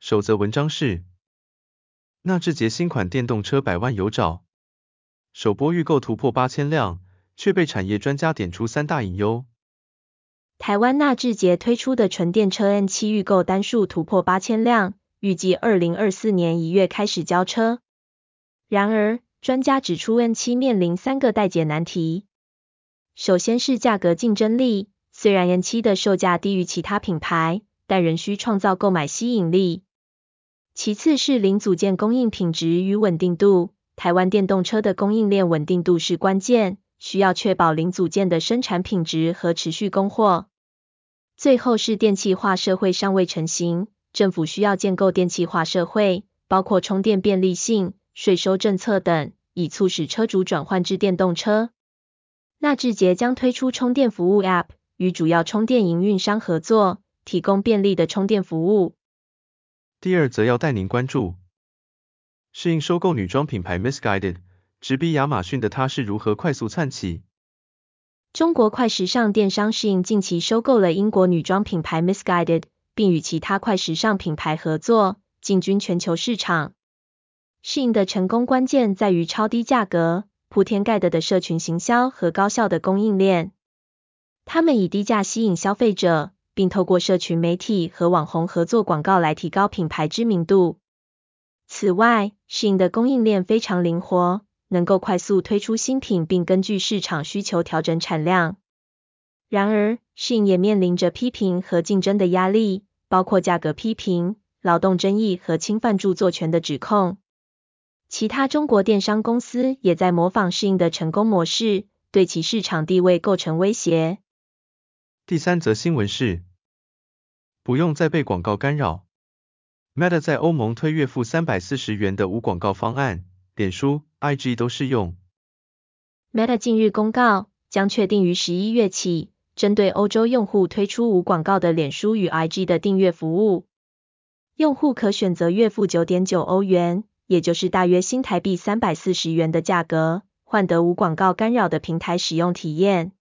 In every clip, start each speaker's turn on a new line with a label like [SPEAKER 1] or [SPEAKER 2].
[SPEAKER 1] 首则文章是：纳智捷新款电动车百万有找，首波预购突破八千辆，却被产业专家点出三大隐忧。
[SPEAKER 2] 台湾纳智捷推出的纯电车 N7 预购单数突破八千辆，预计二零二四年一月开始交车。然而，专家指出 N7 面临三个待解难题。首先是价格竞争力，虽然 N7 的售价低于其他品牌，但仍需创造购买吸引力。其次是零组件供应品质与稳定度，台湾电动车的供应链稳定度是关键，需要确保零组件的生产品质和持续供货。最后是电气化社会尚未成型，政府需要建构电气化社会，包括充电便利性、税收政策等，以促使车主转换至电动车。纳智捷将推出充电服务 App，与主要充电营运商合作，提供便利的充电服务。
[SPEAKER 1] 第二则要带您关注，适应收购女装品牌 misguided，直逼亚马逊的她是如何快速窜起。
[SPEAKER 2] 中国快时尚电商适应近期收购了英国女装品牌 misguided，并与其他快时尚品牌合作，进军全球市场。适应的成功关键在于超低价格、铺天盖地的社群行销和高效的供应链。他们以低价吸引消费者。并透过社群媒体和网红合作广告来提高品牌知名度。此外，Shin 的供应链非常灵活，能够快速推出新品，并根据市场需求调整产量。然而，Shin 也面临着批评和竞争的压力，包括价格批评、劳动争议和侵犯著作权的指控。其他中国电商公司也在模仿 Shin 的成功模式，对其市场地位构成威胁。
[SPEAKER 1] 第三则新闻是。不用再被广告干扰。Meta 在欧盟推月付三百四十元的无广告方案，脸书、IG 都适用。
[SPEAKER 2] Meta 近日公告，将确定于十一月起，针对欧洲用户推出无广告的脸书与 IG 的订阅服务。用户可选择月付九点九欧元，也就是大约新台币三百四十元的价格，换得无广告干扰的平台使用体验。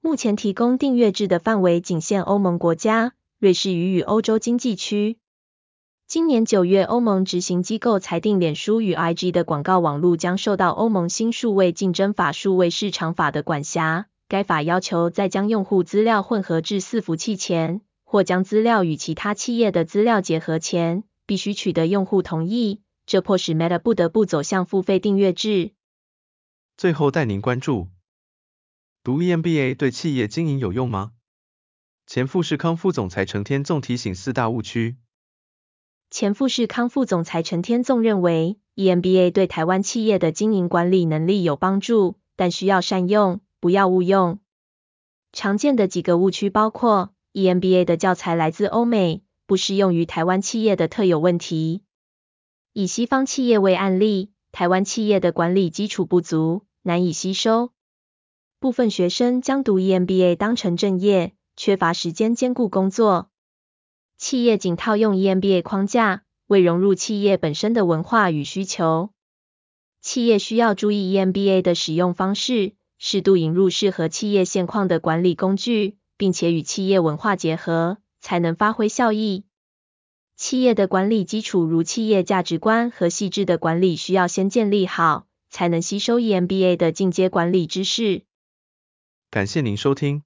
[SPEAKER 2] 目前提供订阅制的范围仅限欧盟国家。瑞士与与欧洲经济区。今年九月，欧盟执行机构裁定，脸书与 IG 的广告网络将受到欧盟新数位竞争法数位市场法的管辖。该法要求，在将用户资料混合至伺服器前，或将资料与其他企业的资料结合前，必须取得用户同意。这迫使 Meta 不得不走向付费订阅制。
[SPEAKER 1] 最后带您关注：读 EMBA 对企业经营有用吗？前富士康副总裁陈天纵提醒四大误区。
[SPEAKER 2] 前富士康副总裁陈天纵认为，EMBA 对台湾企业的经营管理能力有帮助，但需要善用，不要误用。常见的几个误区包括：EMBA 的教材来自欧美，不适用于台湾企业的特有问题；以西方企业为案例，台湾企业的管理基础不足，难以吸收。部分学生将读 EMBA 当成正业。缺乏时间兼顾工作，企业仅套用 EMBA 框架，未融入企业本身的文化与需求。企业需要注意 EMBA 的使用方式，适度引入适合企业现况的管理工具，并且与企业文化结合，才能发挥效益。企业的管理基础如企业价值观和细致的管理需要先建立好，才能吸收 EMBA 的进阶管理知识。
[SPEAKER 1] 感谢您收听。